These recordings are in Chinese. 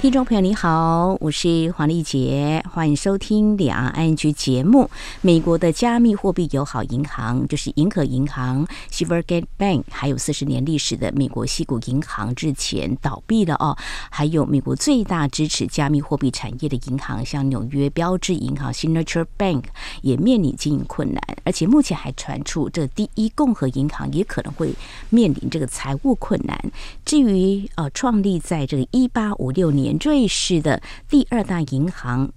听众朋友，你好，我是黄丽杰，欢迎收听两岸 ING 节目。美国的加密货币友好银行就是银河银行 （Silvergate Bank），还有四十年历史的美国西谷银行之前倒闭了哦。还有美国最大支持加密货币产业的银行，像纽约标志银行 （Signature Bank） 也面临经营困难，而且目前还传出这第一共和银行也可能会面临这个财务困难。至于呃，创立在这个一八五六年。瑞士的第二大银行，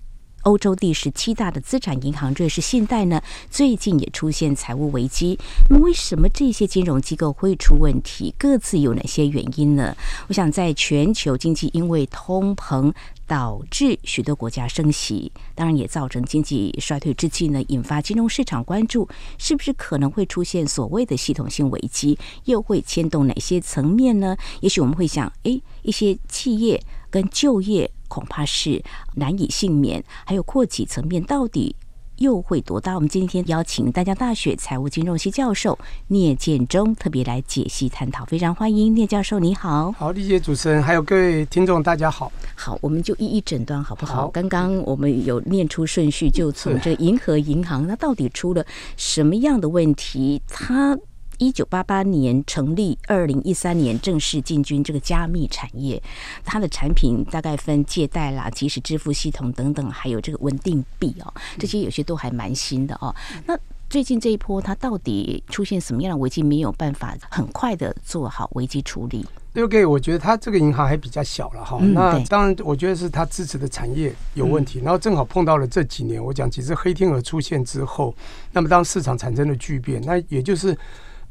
欧洲第十七大的资产银行瑞士信贷呢，最近也出现财务危机。那，为什么这些金融机构会出问题？各自有哪些原因呢？我想，在全球经济因为通膨导致许多国家升息，当然也造成经济衰退之际呢，引发金融市场关注，是不是可能会出现所谓的系统性危机？又会牵动哪些层面呢？也许我们会想，诶，一些企业。跟就业恐怕是难以幸免，还有扩企层面到底又会多大？我们今天邀请大江大学财务金融系教授聂建中特别来解析探讨，非常欢迎聂教授，你好。好，丽姐主持人，还有各位听众，大家好。好，我们就一一诊断好不好？好，刚刚我们有念出顺序，就从这银河银行，它到底出了什么样的问题？它。一九八八年成立，二零一三年正式进军这个加密产业。它的产品大概分借贷啦、即时支付系统等等，还有这个稳定币哦，这些有些都还蛮新的哦。那最近这一波，它到底出现什么样的危机？没有办法很快的做好危机处理。OK，我觉得它这个银行还比较小了哈。那当然，我觉得是它支持的产业有问题，然后正好碰到了这几年我讲几只黑天鹅出现之后，那么当市场产生了巨变，那也就是。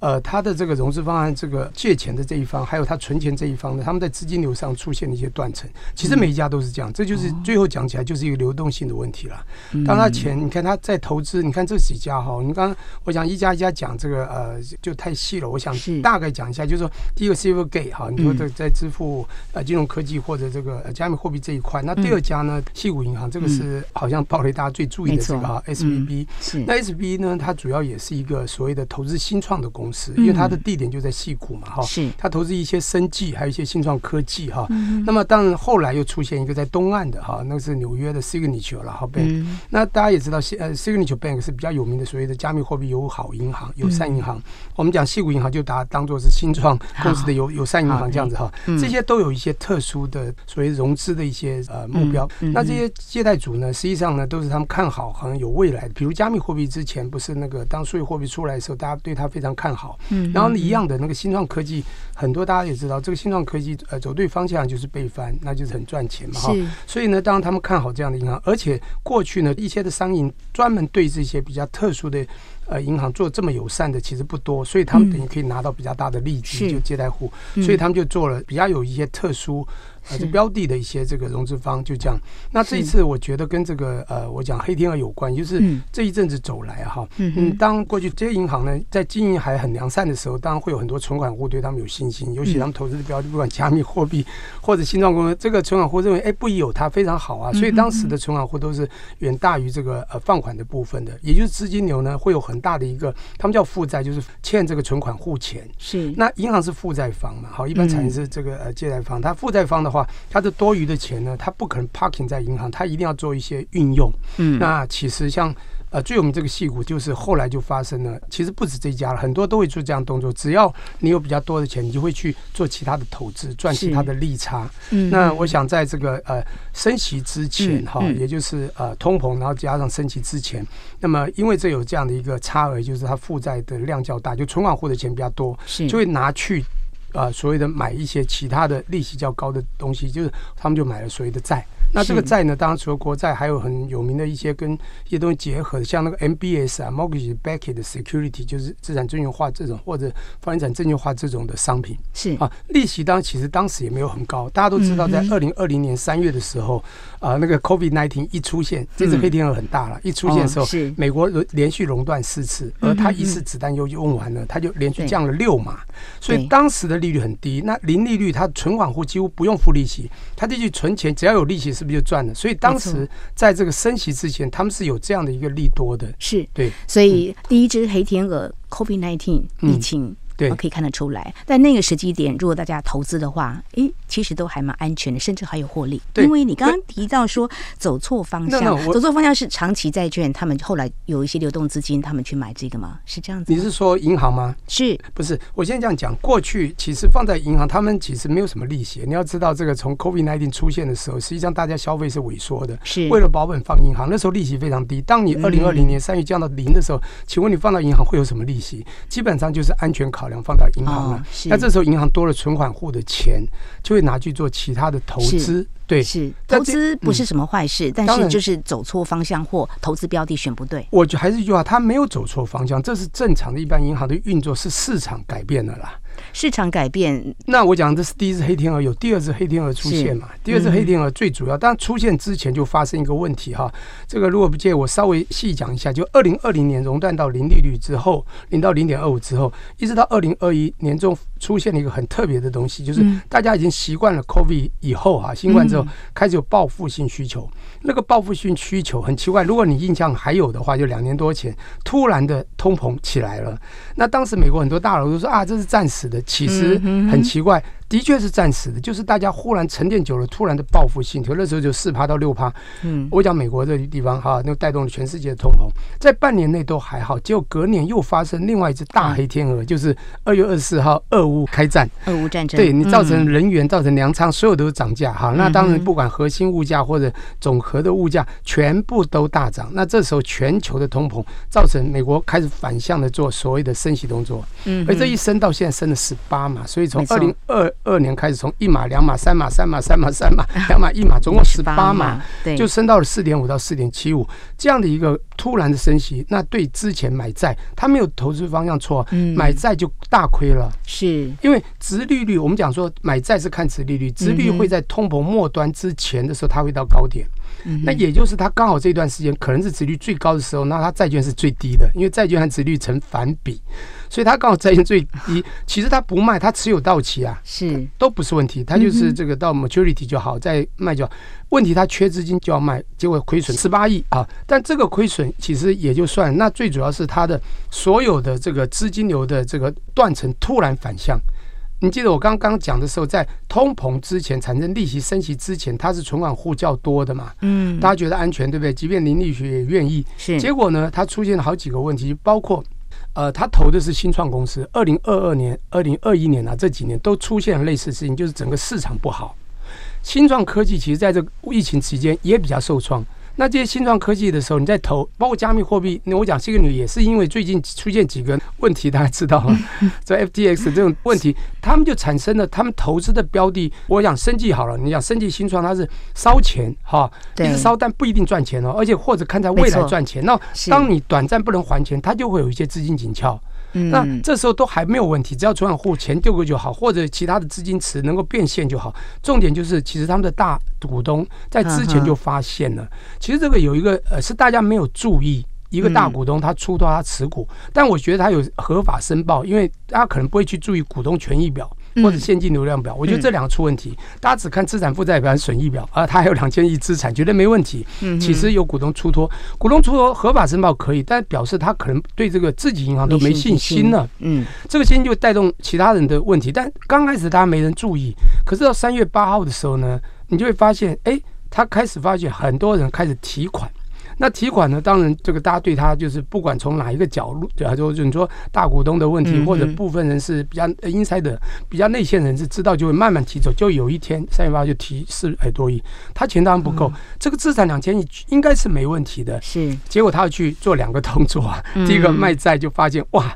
呃，他的这个融资方案，这个借钱的这一方，还有他存钱这一方呢，他们在资金流上出现了一些断层。其实每一家都是这样，这就是最后讲起来就是一个流动性的问题了。当他钱，你看他在投资，你看这几家哈，你刚刚我想一家一家讲这个呃就太细了，我想大概讲一下，就是说第一个 Silvergate 哈，你说在在支付呃金融科技或者这个加密货币这一块，那第二家呢，矽谷银行这个是好像爆雷大家最注意的这个哈 SBB，那 SVB 呢，它主要也是一个所谓的投资新创的公司。因为它的地点就在矽谷嘛，哈，是它投资一些生技，还有一些新创科技，哈。那么当然后来又出现一个在东岸的，哈，那个是纽约的 Signature 了，哈，Bank。那大家也知道，呃，Signature Bank 是比较有名的所谓的加密货币友好银行、友善银行。我们讲矽谷银行就把它当做是新创公司的友友善银行这样子，哈。这些都有一些特殊的所谓融资的一些呃目标。那这些借贷组呢，实际上呢都是他们看好，好像有未来的。比如加密货币之前不是那个当数字货币出来的时候，大家对它非常看好。然后一样的那个新创科技，很多大家也知道，这个新创科技呃走对方向就是被翻，那就是很赚钱嘛哈。所以呢，当然他们看好这样的银行，而且过去呢一些的商银专门对这些比较特殊的呃银行做这么友善的其实不多，所以他们等于可以拿到比较大的利息，就借贷户，所以他们就做了比较有一些特殊。呃，这标的的一些这个融资方就这样。那这一次我觉得跟这个呃，我讲黑天鹅有关，就是这一阵子走来哈，嗯，当过去这些银行呢在经营还很良善的时候，当然会有很多存款户对他们有信心，尤其他们投资的标的，不管加密货币或者新创公司，这个存款户认为哎，不一有它非常好啊，所以当时的存款户都是远大于这个呃放款的部分的，也就是资金流呢会有很大的一个，他们叫负债，就是欠这个存款户钱。是，那银行是负债方嘛，好，一般产生是这个呃借贷方，它负债方的话。他的多余的钱呢，他不可能 parking 在银行，他一定要做一些运用。嗯，那其实像呃最有名这个戏骨，就是后来就发生了，其实不止这一家了，很多都会做这样动作。只要你有比较多的钱，你就会去做其他的投资，赚其他的利差。嗯，那我想在这个呃升息之前哈，也就是呃通膨，然后加上升息之前，那么因为这有这样的一个差额，就是它负债的量较大，就存款户的钱比较多，是就会拿去。啊、呃，所谓的买一些其他的利息较高的东西，就是他们就买了所谓的债，那这个债呢，当然除了国债，还有很有名的一些跟一些东西结合的，像那个 MBS 啊，Mortgage-Backed Security，就是资产证券化这种或者房地产证券化这种的商品。是。啊，利息当然其实当时也没有很高，大家都知道，在二零二零年三月的时候，啊，那个 COVID-19 一出现，这只黑天鹅很大了，一出现的时候，美国连续熔断四次，而它一次子弹又用完了，它就连续降了六码，所以当时的利率很低，那零利率，它存款户几乎不用付利息，它进去存钱，只要有利息。是不是就赚了？所以当时在这个升息之前，他们是有这样的一个利多的。是对，所以第一只黑天鹅 COVID nineteen 疫情。对，可以看得出来，但那个时机点，如果大家投资的话，诶，其实都还蛮安全的，甚至还有获利。对，因为你刚刚提到说走错方向，走错方向是长期债券，他们后来有一些流动资金，他们去买这个吗？是这样子？你是说银行吗？是不是？我现在这样讲，过去其实放在银行，他们其实没有什么利息。你要知道，这个从 COVID-19 出现的时候，实际上大家消费是萎缩的，是为了保本放银行。那时候利息非常低。当你二零二零年三月降到零的时候，嗯、请问你放到银行会有什么利息？基本上就是安全考量放到银行。哦那这时候银行多了存款户的钱，就会拿去做其他的投资。对，是投资不是什么坏事，但是就是走错方向或投资标的选不对。我就还是一句话，他没有走错方向，这是正常的。一般银行的运作是市场改变了啦。市场改变，那我讲这是第一只黑天鹅，有第二只黑天鹅出现嘛？第二只黑天鹅最主要，当然出现之前就发生一个问题哈。这个如果不介意，我稍微细讲一下，就二零二零年熔断到零利率之后，零到零点二五之后，一直到二零二一年中出现了一个很特别的东西，就是大家已经习惯了 COVID 以后啊，新冠之后开始有报复性需求。那个报复性需求很奇怪，如果你印象还有的话，就两年多前突然的通膨起来了。那当时美国很多大佬都说啊，这是暂时的。其实很奇怪。的确是暂时的，就是大家忽然沉淀久了，突然的报复性，那时候就四趴到六趴。嗯，我讲美国这个地方哈，那带动了全世界的通膨，在半年内都还好，结果隔年又发生另外一只大黑天鹅，就是二月二十四号俄乌开战，俄乌战争，对你造成人员、造成粮仓，所有都涨价哈。那当然不管核心物价或者总和的物价，全部都大涨。那这时候全球的通膨造成美国开始反向的做所谓的升息动作，嗯，而这一升到现在升了十八嘛，所以从二零二二年开始，从一码、两码、三码、三码、三码、三码、两码、一码，总共十八码，对，就升到了四点五到四点七五这样的一个突然的升息。那对之前买债，他没有投资方向错，买债就大亏了。是因为殖利率，我们讲说买债是看殖利率，殖利率会在通膨末端之前的时候，它会到高点。那也就是它刚好这段时间可能是值率最高的时候，那它债券是最低的，因为债券和值率成反比。所以他刚好债券最低，其实他不卖，他持有到期啊，是都不是问题，他就是这个到 maturity 就好，再卖就好。问题他缺资金就要卖，结果亏损十八亿啊！但这个亏损其实也就算，那最主要是他的所有的这个资金流的这个断层突然反向。你记得我刚刚讲的时候，在通膨之前产生利息升息之前，它是存款户较多的嘛？嗯，大家觉得安全对不对？即便林立学也愿意。是，结果呢，它出现了好几个问题，包括。呃，他投的是新创公司。二零二二年、二零二一年啊，这几年都出现了类似的事情，就是整个市场不好。新创科技其实在这个疫情期间也比较受创。那这些新创科技的时候，你在投，包括加密货币，那我讲这个女也是因为最近出现几个问题，大家知道吗？在 FTX 这种问题，他们就产生了他们投资的标的。我想生技好了，你讲生技新创，它是烧钱哈，一直烧，但不一定赚钱哦，而且或者看在未来赚钱。那当你短暂不能还钱，它就会有一些资金紧俏。那这时候都还没有问题，只要存款户钱丢过就好，或者其他的资金池能够变现就好。重点就是，其实他们的大股东在之前就发现了。其实这个有一个呃，是大家没有注意，一个大股东他出多他持股，但我觉得他有合法申报，因为大家可能不会去注意股东权益表。或者现金流量表，我觉得这两个出问题。大家只看资产负债表、损益表啊，他还有两千亿资产，绝对没问题。其实有股东出脱，股东出脱合法申报可以，但表示他可能对这个自己银行都没信心了。嗯，这个信心就带动其他人的问题。但刚开始大家没人注意，可是到三月八号的时候呢，你就会发现，哎，他开始发现很多人开始提款。那提款呢？当然，这个大家对他就是不管从哪一个角度，对啊，就是你说大股东的问题，或者部分人是比较 inside 比较内线人士知道，就会慢慢提走。就有一天三月八就提四百多亿，他钱当然不够，这个资产两千亿应该是没问题的。是，结果他要去做两个动作啊。第一个卖债就发现哇，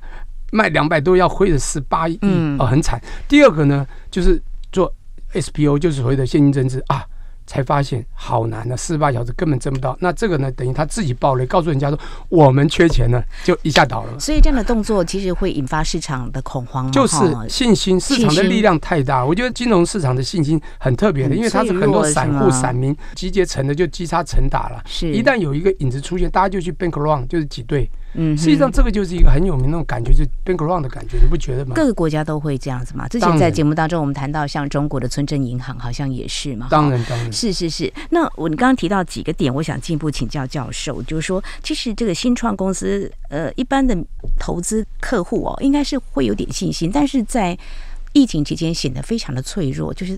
卖两百多要亏了十八亿哦，很惨。第二个呢，就是做 SPO，就是所谓的现金增资啊。才发现好难的，四十八小时根本挣不到。那这个呢，等于他自己爆雷，告诉人家说我们缺钱了，就一下倒了。所以这样的动作其实会引发市场的恐慌，就是信心，市场的力量太大。我觉得金融市场的信心很特别的，因为它是很多散户、散民集结成的，就积沙成塔了。是，一旦有一个影子出现，大家就去 bank run，就是挤兑。嗯，实际上这个就是一个很有名的那种感觉，就是 bank run 的感觉，你不觉得吗？各个国家都会这样子嘛。之前在节目当中，我们谈到像中国的村镇银行，好像也是嘛。当然，当然，是是是。那我你刚刚提到几个点，我想进一步请教教授，就是说，其实这个新创公司，呃，一般的投资客户哦，应该是会有点信心，但是在疫情期间显得非常的脆弱，就是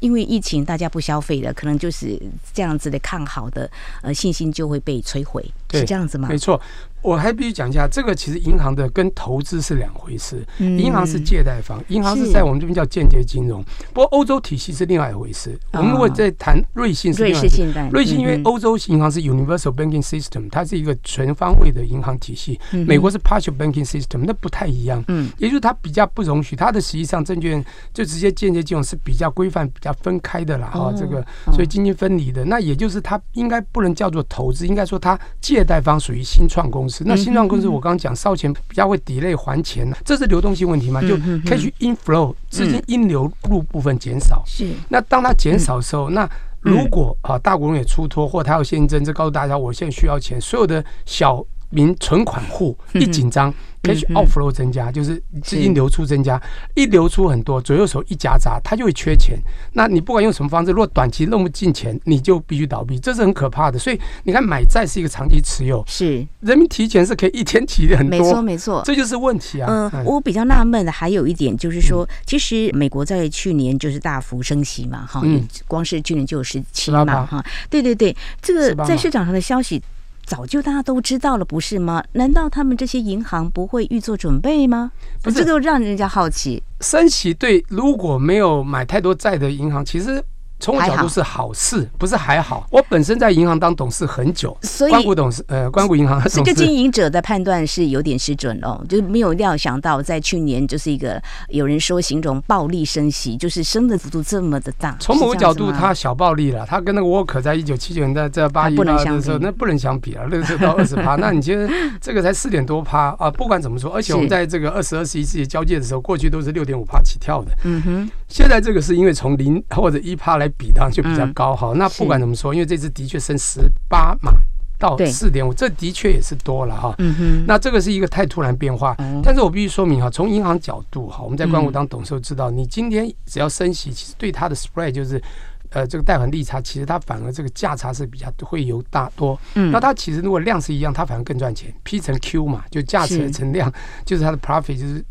因为疫情大家不消费了，可能就是这样子的看好的呃信心就会被摧毁，是这样子吗？没错。我还必须讲一下，这个其实银行的跟投资是两回事。银行是借贷方，银行是在我们这边叫间接金融。不过欧洲体系是另外一回事。我们如果在谈瑞信是另外，瑞信因为欧洲银行是 Universal Banking System，它是一个全方位的银行体系。美国是 Partial Banking System，那不太一样。嗯，也就是它比较不容许它的实际上证券就直接间接金融是比较规范、比较分开的啦。哈，这个所以经济分离的，那也就是它应该不能叫做投资，应该说它借贷方属于新创公司。那新创公司，我刚刚讲烧钱比较会 delay 还钱，这是流动性问题嘛？就 cash inflow 资金应流入部分减少。是。那当它减少的时候，那如果啊大股东也出脱，或他有现金增资，告诉大家我现在需要钱，所有的小民存款户一紧张。Cash outflow 增加，就是资金流出增加，一流出很多，左右手一夹杂，它就会缺钱。那你不管用什么方式，如果短期弄不进钱，你就必须倒闭，这是很可怕的。所以你看，买债是一个长期持有，是人民提钱是可以一天提的很多，没错没错，这就是问题啊。嗯，我比较纳闷的还有一点就是说，其实美国在去年就是大幅升息嘛，哈，光是去年就有十七嘛，哈，对对对，这个在市场上的消息。早就大家都知道了，不是吗？难道他们这些银行不会预做准备吗？不是，这个让人家好奇。升息对，如果没有买太多债的银行，其实。从我角度是好事，不是还好。我本身在银行当董事很久，所以关谷董事，呃，关谷银行这个经营者的判断是有点失准哦，就是没有料想到在去年就是一个有人说形容暴力升息，就是升的幅度这么的大。从某个角度，它小暴力了，它跟那个沃克在一九七九年在在八一八的时候，那不能相比啊，那个时候到 二十趴，那你觉得这个才四点多趴啊？不管怎么说，而且我们在这个二十二、十一世纪交界的时候，过去都是六点五趴起跳的。嗯哼，现在这个是因为从零或者一趴来。比当就比较高哈，那不管怎么说，因为这次的确升十八码到四点五，这的确也是多了哈。嗯哼，那这个是一个太突然变化，但是我必须说明哈，从银行角度哈，我们在关谷当董事知道，你今天只要升息，其实对它的 spread 就是。呃，这个贷款利差其实它反而这个价差是比较会有大多，嗯，那它其实如果量是一样，它反而更赚钱，P 乘 Q 嘛，就价值乘量，就是它的 profit 就是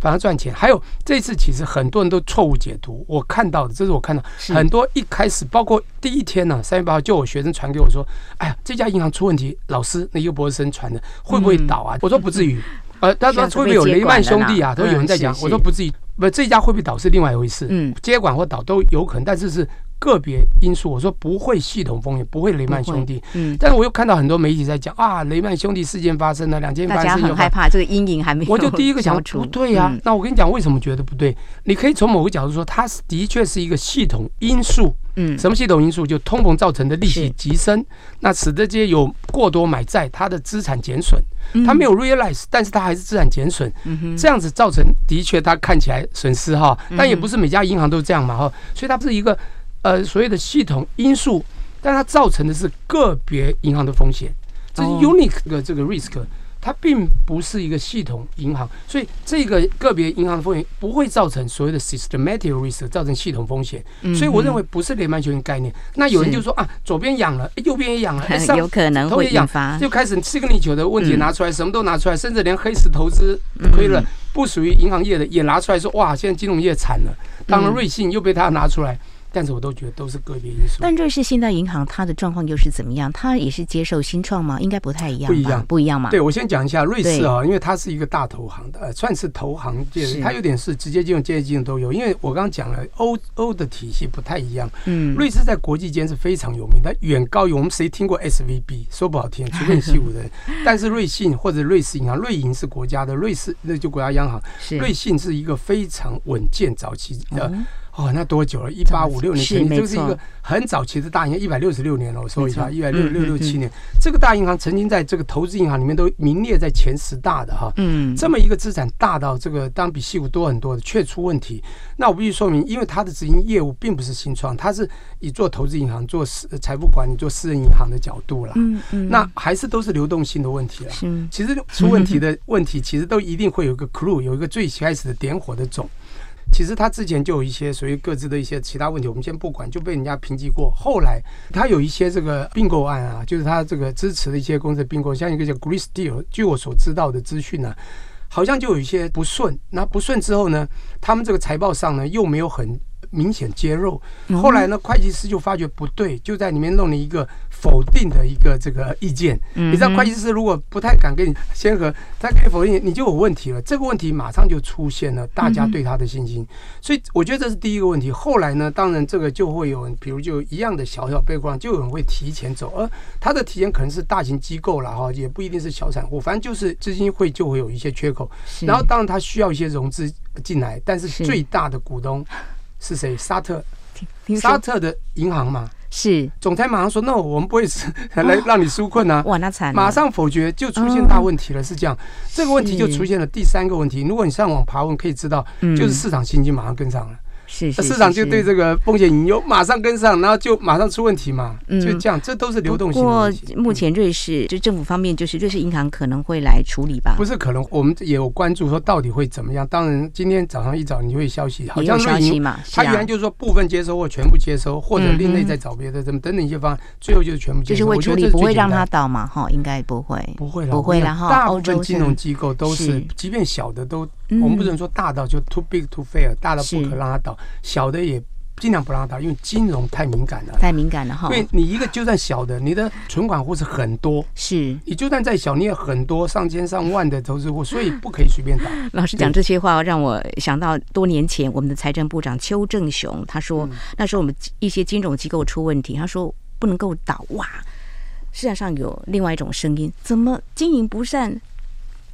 反而赚钱。还有这次其实很多人都错误解读，我看到的，这是我看到很多一开始包括第一天呢，三月八号就有学生传给我说，哎呀，这家银行出问题，老师那一个博士生传的会不会倒啊？我说不至于，呃，他说会不会有雷曼兄弟啊？都有人在讲，我说不至于，不，这家会不会倒是另外一回事，嗯，接管或倒都有可能，但是是。个别因素，我说不会系统风险，不会雷曼兄弟。嗯，但是我又看到很多媒体在讲啊，雷曼兄弟事件发生了，两件发生，大家很害怕，这个阴影还没有。我就第一个想，不对呀、啊。嗯、那我跟你讲，为什么觉得不对？你可以从某个角度说，它是的确是一个系统因素。嗯，什么系统因素？就通膨造成的利息急升，那使得这些有过多买债，它的资产减损。它没有 realize，但是它还是资产减损。嗯哼，这样子造成的确它看起来损失哈，但也不是每家银行都这样嘛哈，所以它不是一个。呃，所谓的系统因素，但它造成的是个别银行的风险，这是 unique 的这个 risk，它并不是一个系统银行，所以这个个别银行的风险不会造成所谓的 systematic risk，造成系统风险。所以我认为不是雷曼兄弟概念。那有人就说啊，左边养了，右边也养了，上有可能会引发，就开始 signature 的问题拿出来，什么都拿出来，甚至连黑石投资亏了不属于银行业的也拿出来说，哇，现在金融业惨了。当然瑞信又被他拿出来。但是我都觉得都是个别因素。但瑞士信贷银行它的状况又是怎么样？它也是接受新创吗？应该不太一样。不一样，不一样嘛。对，我先讲一下瑞士啊，因为它是一个大投行的，算是投行界，它有点是直接金融、间接金融都有。因为我刚刚讲了，欧欧的体系不太一样。嗯，瑞士在国际间是非常有名，它远高于我们谁听过 SVB？说不好听，除非你西武的人。但是瑞信或者瑞士银行，瑞银是国家的，瑞士那就国家央行。瑞信是一个非常稳健早期的。哦，那多久了？一八五六年成立，是这是一个很早期的大银行，一百六十六年了。我说一下，一百六六六七年，这个大银行曾经在这个投资银行里面都名列在前十大的哈。嗯，这么一个资产大到这个，当比西谷多很多的，却出问题。那我必须说明，因为它的执行业务并不是新创，它是以做投资银行、做私财富管理、做私人银行的角度啦。嗯嗯，那还是都是流动性的问题了。是，其实出问题的问题，其实都一定会有一个 clue，有一个最开始的点火的种。其实他之前就有一些属于各自的一些其他问题，我们先不管，就被人家评级过。后来他有一些这个并购案啊，就是他这个支持的一些公司并购，像一个叫 Greece Deal，据我所知道的资讯呢，好像就有一些不顺。那不顺之后呢，他们这个财报上呢又没有很明显揭露。后来呢，会计师就发觉不对，就在里面弄了一个否定的一个这个意见。你知道，会计师如果不太敢跟你先和他给否定，你就有问题了。这个问题马上就出现了，大家对他的信心。所以我觉得这是第一个问题。后来呢，当然这个就会有，比如就一样的小小背光，就有人会提前走，而他的提前可能是大型机构了哈，也不一定是小散户，反正就是资金会就会有一些缺口。然后当然他需要一些融资进来，但是最大的股东。是谁？沙特，沙特的银行嘛，是总裁马上说：“no，我们不会是 来让你纾困啊！”哇，那惨！马上否决，就出现大问题了。是这样，这个问题就出现了第三个问题。如果你上网爬问，可以知道，就是市场信心马上跟上了。是，市场就对这个风险隐忧马上跟上，然后就马上出问题嘛，就这样，这都是流动性。不过目前瑞士就政府方面，就是瑞士银行可能会来处理吧？不是可能，我们也有关注说到底会怎么样。当然，今天早上一早你会消息，好像瑞银嘛，他原来就是说部分接收或全部接收，或者另类再找别的，怎么等等一些方案，最后就是全部接收。就是会处理，不会让他倒嘛？哈，应该不会，不会，不会了哈。大部分金融机构都是，即便小的都，我们不能说大到就 too big to fail，大到不可让它倒，小的也。尽量不让它，因为金融太敏感了，太敏感了哈。因为你一个就算小的，你的存款户是很多，是你就算再小，你也很多上千上万的投资户，所以不可以随便倒。老师讲这些话，让我想到多年前我们的财政部长邱正雄，他说那时候我们一些金融机构出问题，他说不能够倒哇。市场上有另外一种声音，怎么经营不善？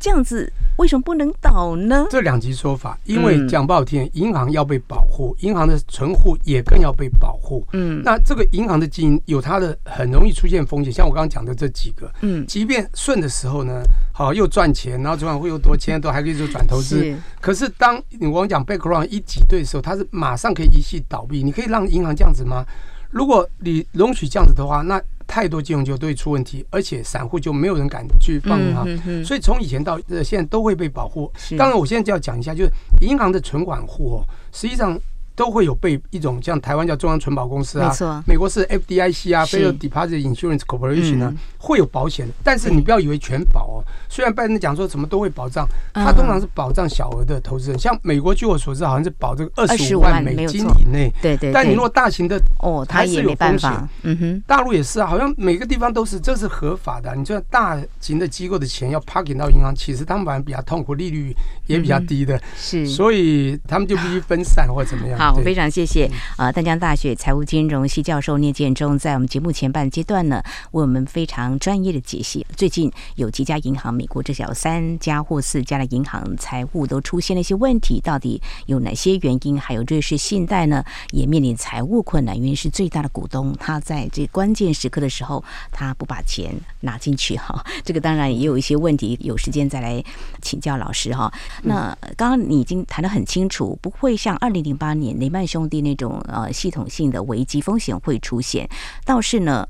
这样子为什么不能倒呢？这两极说法，因为讲不好听，银行要被保护，银行的存户也更要被保护。嗯，那这个银行的经营有它的很容易出现风险，像我刚刚讲的这几个，嗯，即便顺的时候呢，好又赚钱，然后存款会又多钱，都还可以做转投资。可是当你我们讲 background 一挤兑的时候，它是马上可以一系倒闭。你可以让银行这样子吗？如果你容许这样子的话，那太多金融机构都会出问题，而且散户就没有人敢去放银行，所以从以前到现在都会被保护。当然，我现在就要讲一下，就是银行的存款户哦，实际上。都会有被一种像台湾叫中央存保公司啊，美国是 FDIC 啊，Federal Deposit Insurance Corporation 呢，会有保险。但是你不要以为全保哦，虽然拜登讲说什么都会保障，他通常是保障小额的投资人。像美国据我所知，好像是保这个二十五万美金以内。对对。但你如果大型的哦，它也没办法。嗯哼。大陆也是啊，好像每个地方都是，这是合法的。你说大型的机构的钱要 parking 到银行，其实他们反而比较痛苦，利率也比较低的。是。所以他们就必须分散或者怎么样。好，非常谢谢啊！淡江大学财务金融系教授聂建中，在我们节目前半阶段呢，为我们非常专业的解析。最近有几家银行，美国至少三家或四家的银行财务都出现了一些问题，到底有哪些原因？还有瑞士信贷呢，也面临财务困难，因为是最大的股东，他在这关键时刻的时候，他不把钱拿进去哈。这个当然也有一些问题，有时间再来请教老师哈。那刚刚你已经谈得很清楚，不会像二零零八年雷曼兄。弟那种呃系统性的危机风险会出现，倒是呢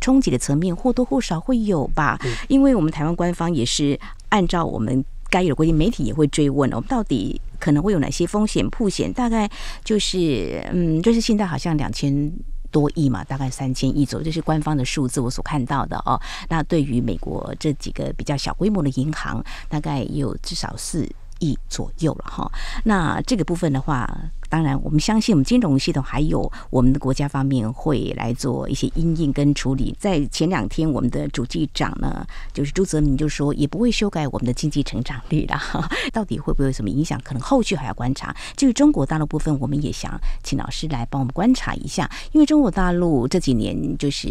冲击的层面或多或少会有吧，因为我们台湾官方也是按照我们该有的规定，媒体也会追问我们到底可能会有哪些风险破险，大概就是嗯，就是现在好像两千多亿嘛，大概三千亿左右，这是官方的数字我所看到的哦。那对于美国这几个比较小规模的银行，大概有至少四亿左右了哈。那这个部分的话。当然，我们相信我们金融系统还有我们的国家方面会来做一些因应跟处理。在前两天，我们的主计长呢，就是朱泽民就说，也不会修改我们的经济成长率了。到底会不会有什么影响？可能后续还要观察。至于中国大陆部分，我们也想请老师来帮我们观察一下，因为中国大陆这几年就是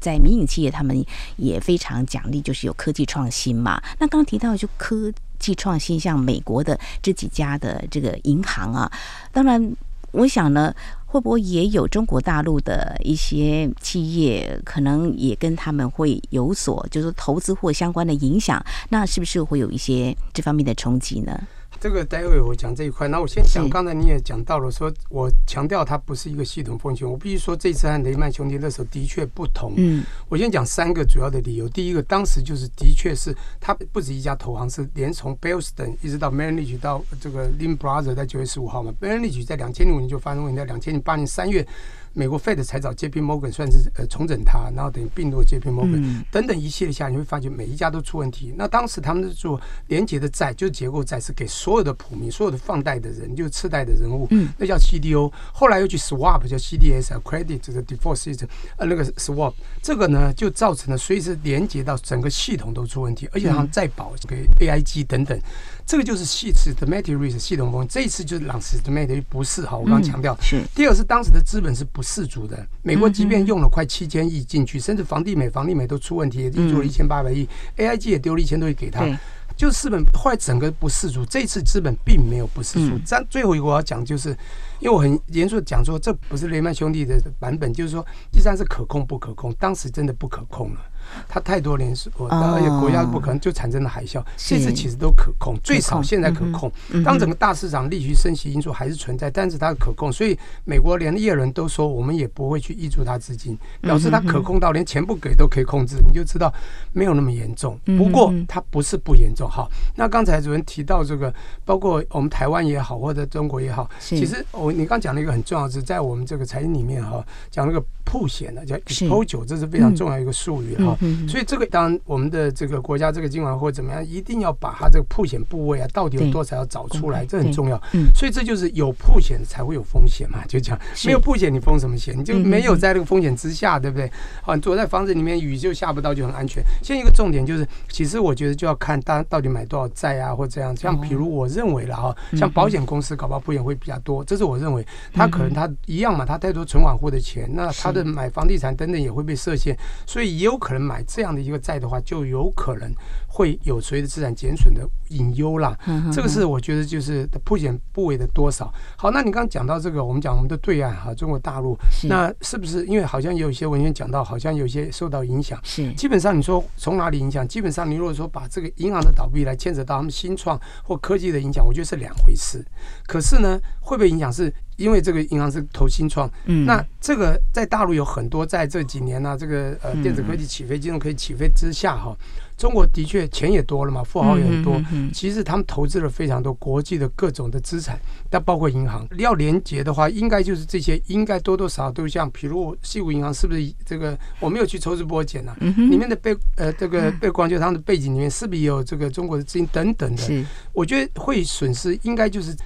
在民营企业，他们也非常奖励，就是有科技创新嘛。那刚刚提到就科。既创新，像美国的这几家的这个银行啊，当然我想呢，会不会也有中国大陆的一些企业，可能也跟他们会有所就是投资或相关的影响？那是不是会有一些这方面的冲击呢？这个待会我讲这一块，那我先讲。刚才你也讲到了，说我强调它不是一个系统风险。我必须说，这次和雷曼兄弟那时候的确不同。嗯，我先讲三个主要的理由。第一个，当时就是的确是它不止一家投行，是连从 Bear Stearns 一直到 Lynch 到这个 Lehman Brothers 在九月十五号嘛 Lynch 在两千零五年就发生问题，在两千零八年三月。美国 Fed 才找 JP Morgan 算是呃重整它，然后等于并入 JP Morgan 等等一系列下，你会发觉每一家都出问题。那当时他们是做连接的债，就是结构债，是给所有的普民、所有的放贷的人，就是次贷的人物，那叫 CDO。后来又去 Swap 叫 CDS 啊，credit 这个 Default System，呃那个 Swap 这个呢就造成了随时连接到整个系统都出问题，而且他们再保给 AIG 等等。这个就是系 systematic risk 系统风险，这一次就是 non-systematic 不是哈，我刚刚强调。是。第二是当时的资本是不适足的，美国即便用了快七千亿进去，甚至房地美、房利美都出问题，也挹注了一千八百亿，AIG 也丢了一千多亿给他，就是资本后来整个不世足。这一次资本并没有不世足。但最后一个我要讲就是，因为我很严肃的讲说，这不是雷曼兄弟的版本，就是说第三是可控不可控，当时真的不可控了。它太多连锁，而且国家不可能就产生了海啸。这次其实都可控，最少现在可控。当整个大市场利息升息因素还是存在，但是它可控，所以美国连业人都说，我们也不会去挹注它资金，表示它可控到连钱不给都可以控制，你就知道没有那么严重。不过它不是不严重。哈，那刚才主任提到这个，包括我们台湾也好，或者中国也好，其实我你刚讲了一个很重要的是，在我们这个财经里面哈，讲那个。曝险的叫 exposure，这是非常重要一个术语哈。所以这个当然我们的这个国家这个金管或怎么样，一定要把它这个破险部位啊，到底有多少要找出来，这很重要。所以这就是有破险才会有风险嘛，就讲没有破险你风什么险？你就没有在那个风险之下，对不对？好，你躲在房子里面，雨就下不到，就很安全。现在一个重点就是，其实我觉得就要看大家到底买多少债啊，或这样。像比如我认为了哈，像保险公司搞不好破险会比较多，这是我认为。他可能他一样嘛，他太多存款户的钱，那他的买房地产。等等也会被设限，所以也有可能买这样的一个债的话，就有可能会有随着资产减损的隐忧啦。这个是我觉得就是破险部位的多少。好，那你刚刚讲到这个，我们讲我们的对岸哈，中国大陆，那是不是因为好像也有一些文献讲到，好像有一些受到影响？是，基本上你说从哪里影响？基本上你如果说把这个银行的倒闭来牵扯到他们新创或科技的影响，我觉得是两回事。可是呢，会不会影响是？因为这个银行是投新创，嗯，那这个在大陆有很多，在这几年呢、啊，这个呃电子科技起飞、金融科技起飞之下哈，中国的确钱也多了嘛，富豪也很多，其实他们投资了非常多国际的各种的资产，但包括银行要连接的话，应该就是这些，应该多多少少都像，比如西谷银行是不是这个？我没有去抽丝剥茧啊，里面的背呃这个背光就是他们的背景里面是不是也有这个中国的资金等等的？我觉得会损失，应该就是。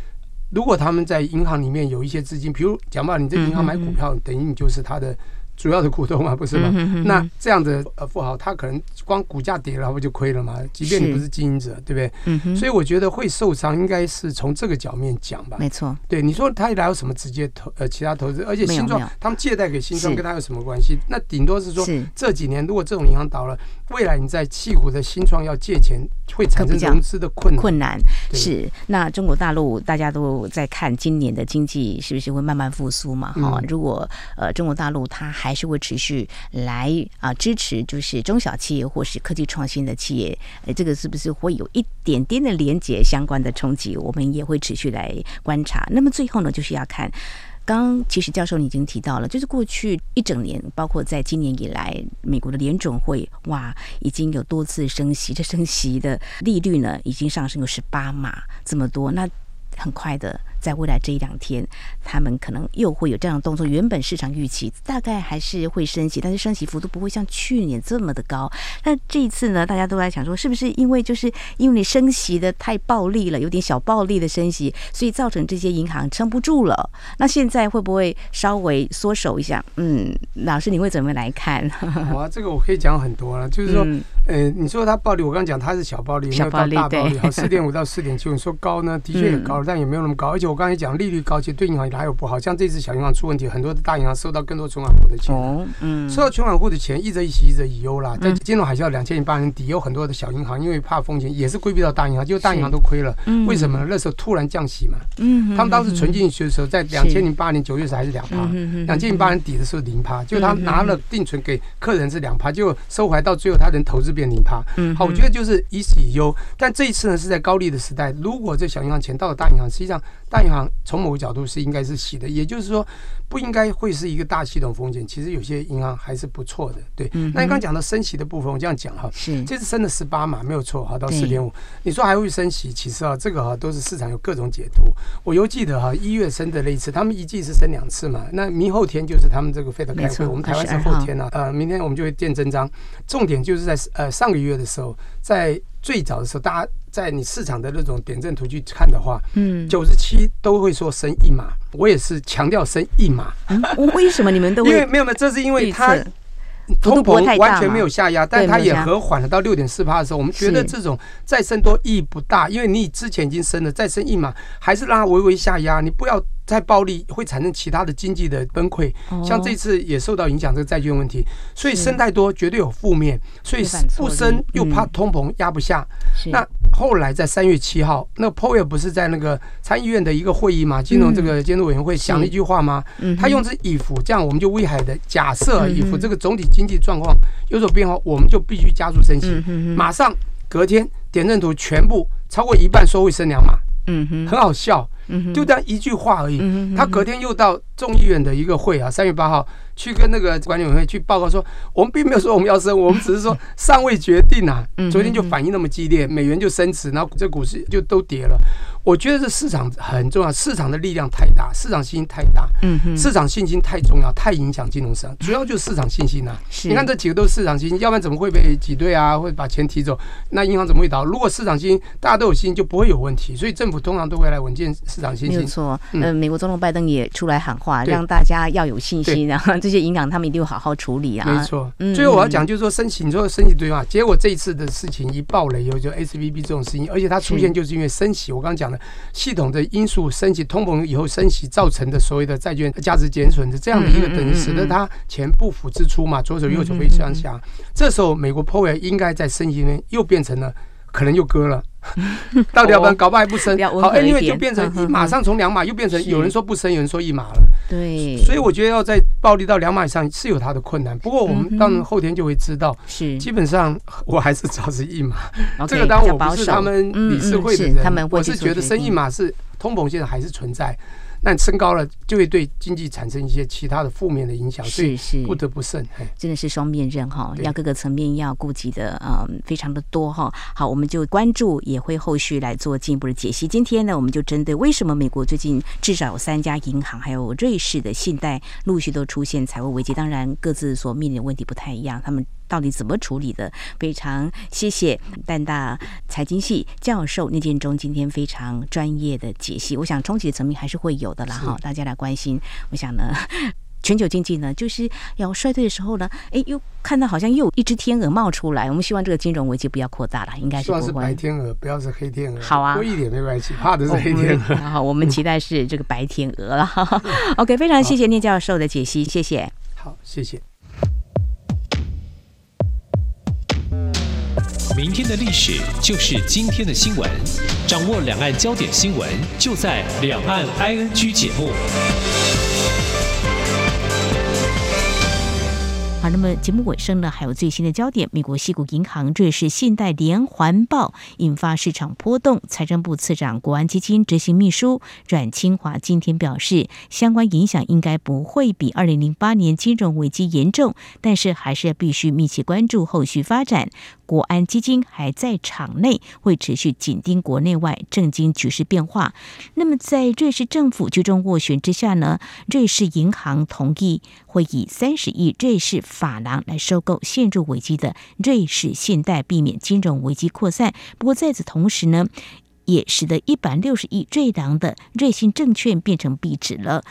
如果他们在银行里面有一些资金，比如讲吧，你在银行买股票，等于你就是他的。主要的股东嘛，不是吗？那这样的呃富豪，他可能光股价跌了，不就亏了吗？即便你不是经营者，对不对？嗯，所以我觉得会受伤，应该是从这个角面讲吧。没错，对你说他哪有什么直接投呃其他投资？而且新创他们借贷给新创跟他有什么关系？那顶多是说这几年如果这种银行倒了，未来你在弃股的新创要借钱会产生融资的困难。困难是那中国大陆大家都在看今年的经济是不是会慢慢复苏嘛？哈，如果呃中国大陆它还是会持续来啊支持，就是中小企业或是科技创新的企业，呃，这个是不是会有一点点的连接相关的冲击？我们也会持续来观察。那么最后呢，就是要看，刚其实教授你已经提到了，就是过去一整年，包括在今年以来，美国的联准会哇，已经有多次升息，这升息的利率呢，已经上升了十八码这么多，那很快的。在未来这一两天，他们可能又会有这样的动作。原本市场预期大概还是会升息，但是升息幅度不会像去年这么的高。那这一次呢，大家都在想说，是不是因为就是因为你升息的太暴力了，有点小暴力的升息，所以造成这些银行撑不住了？那现在会不会稍微缩手一下？嗯，老师你会怎么来看？好啊，这个我可以讲很多了，就是说，呃、嗯，你说它暴力，我刚刚讲它是小暴力，没有到大暴力，好，四点五到四点七，你说高呢，的确也高了，但也没有那么高，而且。我刚才讲利率高，其实对银行哪有不好？像这次小银行出问题，很多的大银行收到更多存款户的钱。哦，嗯，收到存款户的钱，一则以喜，一则以忧啦。在金融海啸两千零八年底，有很多的小银行因为怕风险，也是规避到大银行，结果大银行都亏了。嗯，为什么呢？那时候突然降息嘛。嗯，他们当时存进去的时候，在两千零八年九月时还是两趴，两千零八年底的时候零趴，就他拿了定存给客人是两趴，就收回来到最后，他能投资变零趴。嗯，好，我觉得就是以喜以忧。但这一次呢，是在高利的时代，如果这小银行钱到了大银行，实际上大银行从某个角度是应该是洗的，也就是说不应该会是一个大系统风险。其实有些银行还是不错的，对。那你刚刚讲到升息的部分，我这样讲哈，是这次升了十八嘛，没有错哈，到四点五。你说还会升息，其实啊，这个哈都是市场有各种解读。我犹记得哈，一月升的那一次，他们一季是升两次嘛，那明后天就是他们这个 Fed 开会，我们台湾是后天啊，呃，明天我们就会见真章。重点就是在呃上个月的时候，在最早的时候，大家。在你市场的那种点阵图去看的话，嗯，九十七都会说升一码，我也是强调升一码。嗯，为什么你们都会？因为没有没有，这是因为它通膨完全没有下压，但它也和缓了到六点四八的时候，我们觉得这种再升多意义不大，因为你之前已经升了，再升一码还是让它微微下压，你不要。再暴力会产生其他的经济的崩溃，像这次也受到影响，这个债券问题，所以升太多绝对有负面，所以不升又怕通膨压不下。那后来在三月七号，那个 Powell 不是在那个参议院的一个会议嘛，金融这个监督委员会讲了一句话吗？他用这 if 这样，我们就威海的假设 if 这个总体经济状况有所变化，我们就必须加速升息。马上隔天点阵图全部超过一半说会升两码，嗯哼，很好笑。就这样一句话而已，他隔天又到众议院的一个会啊，三月八号去跟那个管理委员会去报告说，我们并没有说我们要升，我们只是说尚未决定啊。昨天就反应那么激烈，美元就升值，然后这股市就都跌了。我觉得这市场很重要，市场的力量太大，市场信心太大，市场信心太重要，太影响金融市场。主要就是市场信心啊。你看这几个都是市场信心，要不然怎么会被挤兑啊，会把钱提走？那银行怎么会倒？如果市场信心大家都有信心，就不会有问题。所以政府通常都会来稳健市场信心。没错，嗯，美国总统拜登也出来喊话，让大家要有信心，然后这些银行他们一定会好好处理啊。没错，最后我要讲就是说升息，你说升息对吗？结果这一次的事情一爆雷以后，就 SVB 这种事情，而且它出现就是因为升息。我刚刚讲的系统的因素升息，通膨以后升息造成的所谓的债券价值减损的这样的一个等于使得它钱不付支出嘛，左手右手会相夹。这时候美国 Powell 应该在升息里面又变成了。可能又割了，到底要不然搞不好还不升，好，哎，因为就变成马上从两码又变成有人说不升，有人说一码了。对，所以我觉得要在暴力到两码以上是有它的困难。不过我们当然后天就会知道，是基本上我还是找是一码。这个当我不是他们理事会的人，我是觉得升一码是通膨现在还是存在。那升高了，就会对经济产生一些其他的负面的影响，所以不得不慎。真的是双面刃哈，要各个层面要顾及的，嗯，非常的多哈。好，我们就关注，也会后续来做进一步的解析。今天呢，我们就针对为什么美国最近至少有三家银行，还有瑞士的信贷陆续都出现财务危机，当然各自所面临的问题不太一样，他们。到底怎么处理的？非常谢谢淡大财经系教授聂建中今天非常专业的解析。我想冲击的层面还是会有的啦，哈，大家来关心。我想呢，全球经济呢就是要衰退的时候呢，哎，又看到好像又有一只天鹅冒出来。我们希望这个金融危机不要扩大了，应该是不会。希望是白天鹅，不要是黑天鹅。好啊，多一点没关系，怕的是黑天鹅。好，我们期待是这个白天鹅了。OK，非常谢谢聂教授的解析，谢谢。好，谢谢。明天的历史就是今天的新闻，掌握两岸焦点新闻，就在《两岸 ING》节目。好，那么节目尾声呢，还有最新的焦点：美国矽谷银行瑞士信贷连环爆，引发市场波动。财政部次长、国安基金执行秘书阮清华今天表示，相关影响应该不会比二零零八年金融危机严重，但是还是要必须密切关注后续发展。国安基金还在场内，会持续紧盯国内外政经局势变化。那么，在瑞士政府居中斡旋之下呢，瑞士银行同意会以三十亿瑞士法郎来收购陷入危机的瑞士信贷，避免金融危机扩散。不过，在此同时呢，也使得一百六十亿瑞郎的瑞信证券变成壁纸了。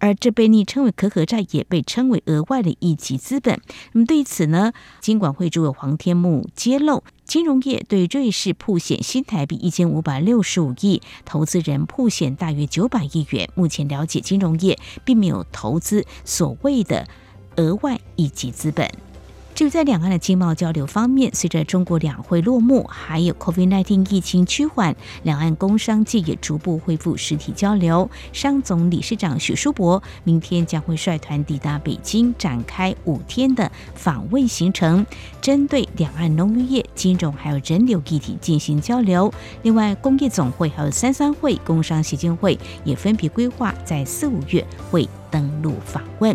而这被昵称为“可可债”，也被称为额外的一级资本。那么对此呢，金管会主委黄天木揭露，金融业对瑞士铺险新台币一千五百六十五亿，投资人铺险大约九百亿元。目前了解，金融业并没有投资所谓的额外一级资本。至于在两岸的经贸交流方面，随着中国两会落幕，还有 COVID-19 疫情趋缓，两岸工商界也逐步恢复实体交流。商总理事长许书博明天将会率团抵达北京，展开五天的访问行程，针对两岸农渔业、金融还有人流议题进行交流。另外，工业总会还有三三会、工商协进会也分别规划在四五月会登陆访问。